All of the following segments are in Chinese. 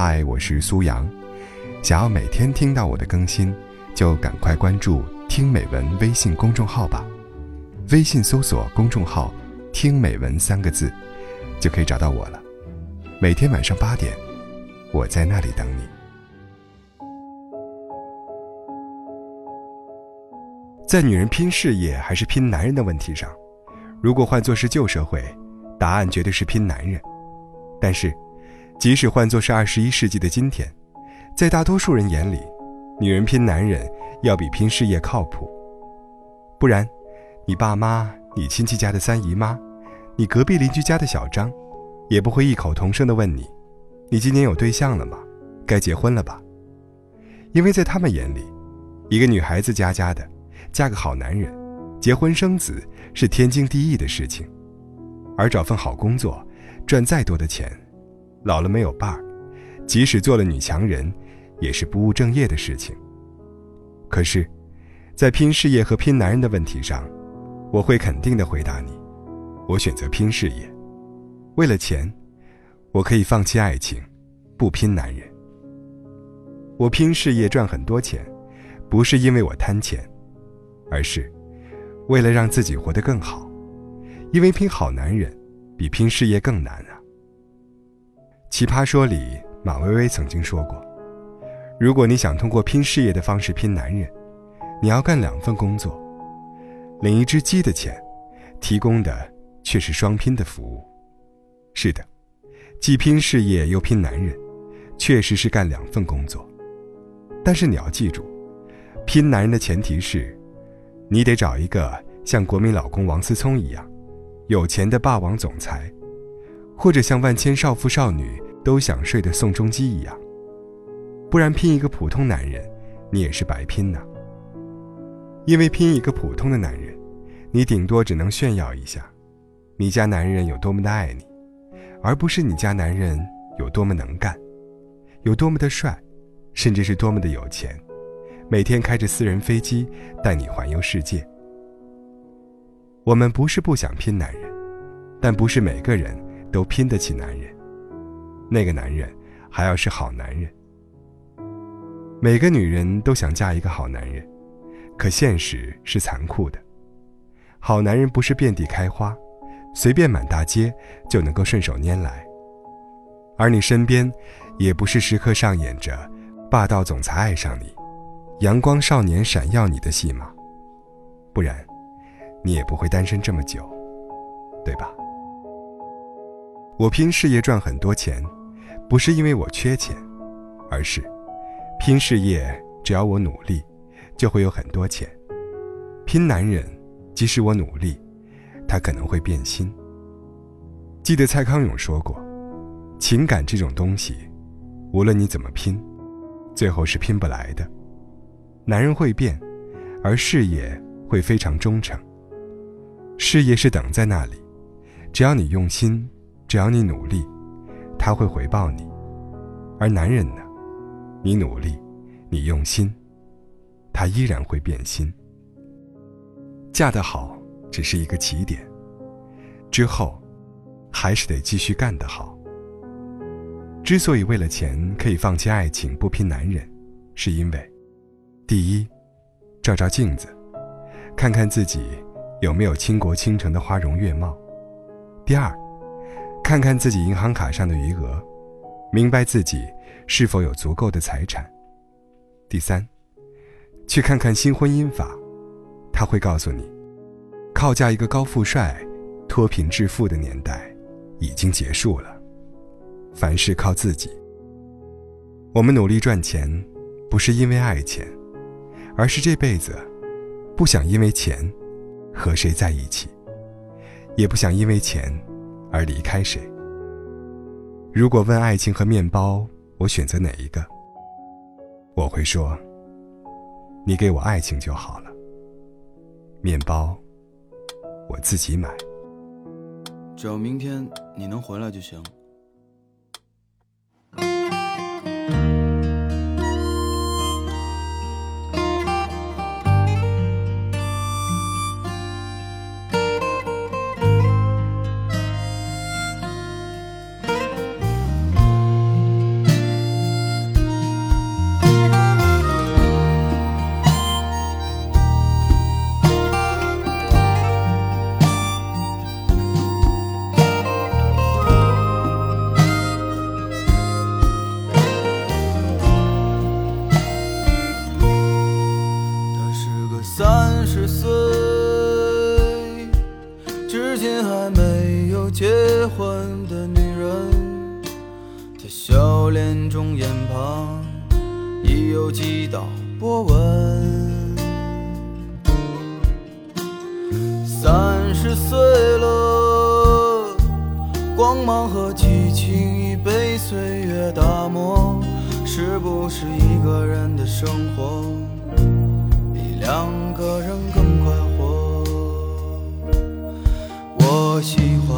嗨，我是苏阳。想要每天听到我的更新，就赶快关注“听美文”微信公众号吧。微信搜索公众号“听美文”三个字，就可以找到我了。每天晚上八点，我在那里等你。在女人拼事业还是拼男人的问题上，如果换作是旧社会，答案绝对是拼男人。但是，即使换作是二十一世纪的今天，在大多数人眼里，女人拼男人要比拼事业靠谱。不然，你爸妈、你亲戚家的三姨妈、你隔壁邻居家的小张，也不会异口同声地问你：“你今年有对象了吗？该结婚了吧？”因为在他们眼里，一个女孩子家家的，嫁个好男人，结婚生子是天经地义的事情，而找份好工作。赚再多的钱，老了没有伴儿，即使做了女强人，也是不务正业的事情。可是，在拼事业和拼男人的问题上，我会肯定的回答你：我选择拼事业。为了钱，我可以放弃爱情，不拼男人。我拼事业赚很多钱，不是因为我贪钱，而是为了让自己活得更好。因为拼好男人。比拼事业更难啊！奇葩说里，马薇薇曾经说过：“如果你想通过拼事业的方式拼男人，你要干两份工作，领一只鸡的钱，提供的却是双拼的服务。”是的，既拼事业又拼男人，确实是干两份工作。但是你要记住，拼男人的前提是，你得找一个像国民老公王思聪一样。有钱的霸王总裁，或者像万千少妇少女都想睡的宋仲基一样，不然拼一个普通男人，你也是白拼呐。因为拼一个普通的男人，你顶多只能炫耀一下，你家男人有多么的爱你，而不是你家男人有多么能干，有多么的帅，甚至是多么的有钱，每天开着私人飞机带你环游世界。我们不是不想拼男人，但不是每个人都拼得起男人。那个男人还要是好男人。每个女人都想嫁一个好男人，可现实是残酷的。好男人不是遍地开花，随便满大街就能够顺手拈来。而你身边，也不是时刻上演着霸道总裁爱上你，阳光少年闪耀你的戏码，不然。你也不会单身这么久，对吧？我拼事业赚很多钱，不是因为我缺钱，而是拼事业只要我努力，就会有很多钱。拼男人，即使我努力，他可能会变心。记得蔡康永说过，情感这种东西，无论你怎么拼，最后是拼不来的。男人会变，而事业会非常忠诚。事业是等在那里，只要你用心，只要你努力，他会回报你。而男人呢，你努力，你用心，他依然会变心。嫁得好只是一个起点，之后还是得继续干得好。之所以为了钱可以放弃爱情不拼男人，是因为，第一，照照镜子，看看自己。有没有倾国倾城的花容月貌？第二，看看自己银行卡上的余额，明白自己是否有足够的财产。第三，去看看新婚姻法，他会告诉你，靠嫁一个高富帅脱贫致富的年代已经结束了，凡事靠自己。我们努力赚钱，不是因为爱钱，而是这辈子不想因为钱。和谁在一起，也不想因为钱而离开谁。如果问爱情和面包，我选择哪一个？我会说，你给我爱情就好了，面包我自己买。只要明天你能回来就行。三十岁，至今还没有结婚的女人，她笑脸中眼旁已有几道波纹。三十岁了，光芒和激情已被岁月打磨，是不是一个人的生活？两个人更快活？我喜欢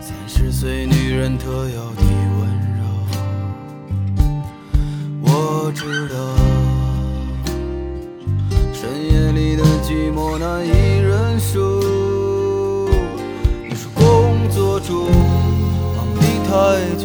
三十岁女人特有的温柔，我知道。深夜里的寂寞难以忍受。你说工作中忙得太久，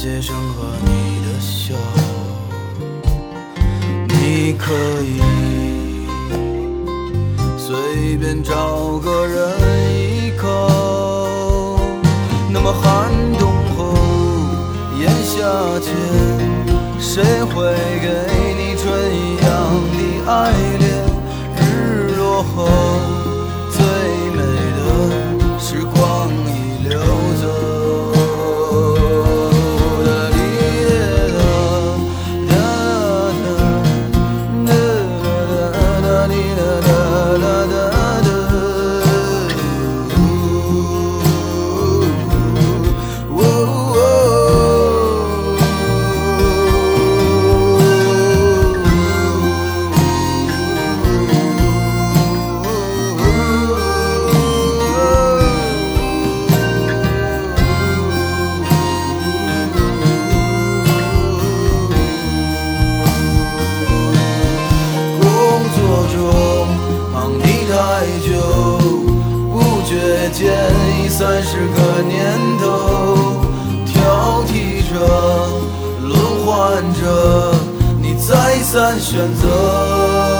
的感谢声和你的笑，你可以随便找个人依靠。那么寒冬后，炎夏前，谁会给你春一样的爱恋？日落后，三十个年头，挑剔着，轮换着，你再三选择。